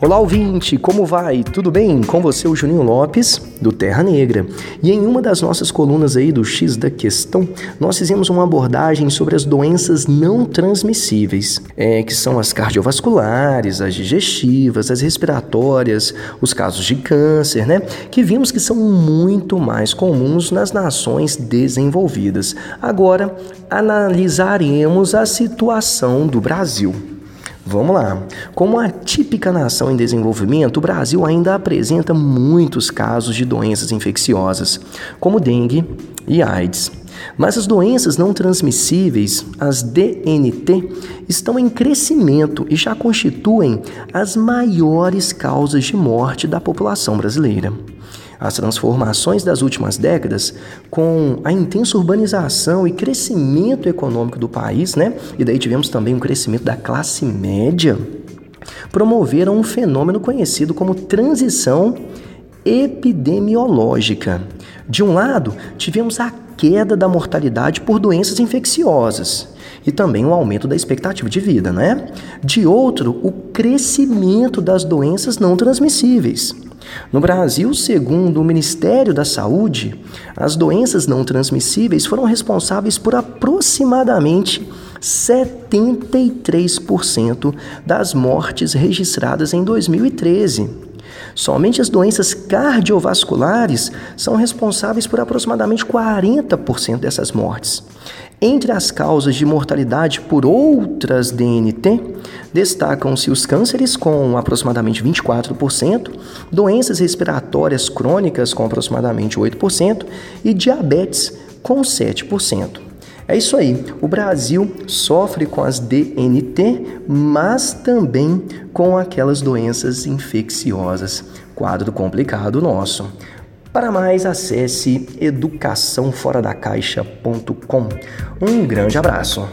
Olá, ouvinte, como vai? Tudo bem? Com você, o Juninho Lopes, do Terra Negra. E em uma das nossas colunas aí do X da Questão, nós fizemos uma abordagem sobre as doenças não transmissíveis, é, que são as cardiovasculares, as digestivas, as respiratórias, os casos de câncer, né? Que vimos que são muito mais comuns nas nações desenvolvidas. Agora, analisaremos a situação do Brasil. Vamos lá. Como a típica nação em desenvolvimento, o Brasil ainda apresenta muitos casos de doenças infecciosas, como dengue e AIDS. Mas as doenças não transmissíveis, as DNT, estão em crescimento e já constituem as maiores causas de morte da população brasileira. As transformações das últimas décadas, com a intensa urbanização e crescimento econômico do país, né? E daí tivemos também um crescimento da classe média, promoveram um fenômeno conhecido como transição epidemiológica. De um lado, tivemos a queda da mortalidade por doenças infecciosas e também o aumento da expectativa de vida, né? De outro, o crescimento das doenças não transmissíveis. No Brasil, segundo o Ministério da Saúde, as doenças não transmissíveis foram responsáveis por aproximadamente 73% das mortes registradas em 2013. Somente as doenças cardiovasculares são responsáveis por aproximadamente 40% dessas mortes. Entre as causas de mortalidade por outras DNT, destacam-se os cânceres, com aproximadamente 24%, doenças respiratórias crônicas, com aproximadamente 8%, e diabetes, com 7%. É isso aí. O Brasil sofre com as DNT, mas também com aquelas doenças infecciosas. Quadro complicado nosso. Para mais, acesse educaçãoforadacaixa.com. Um grande abraço.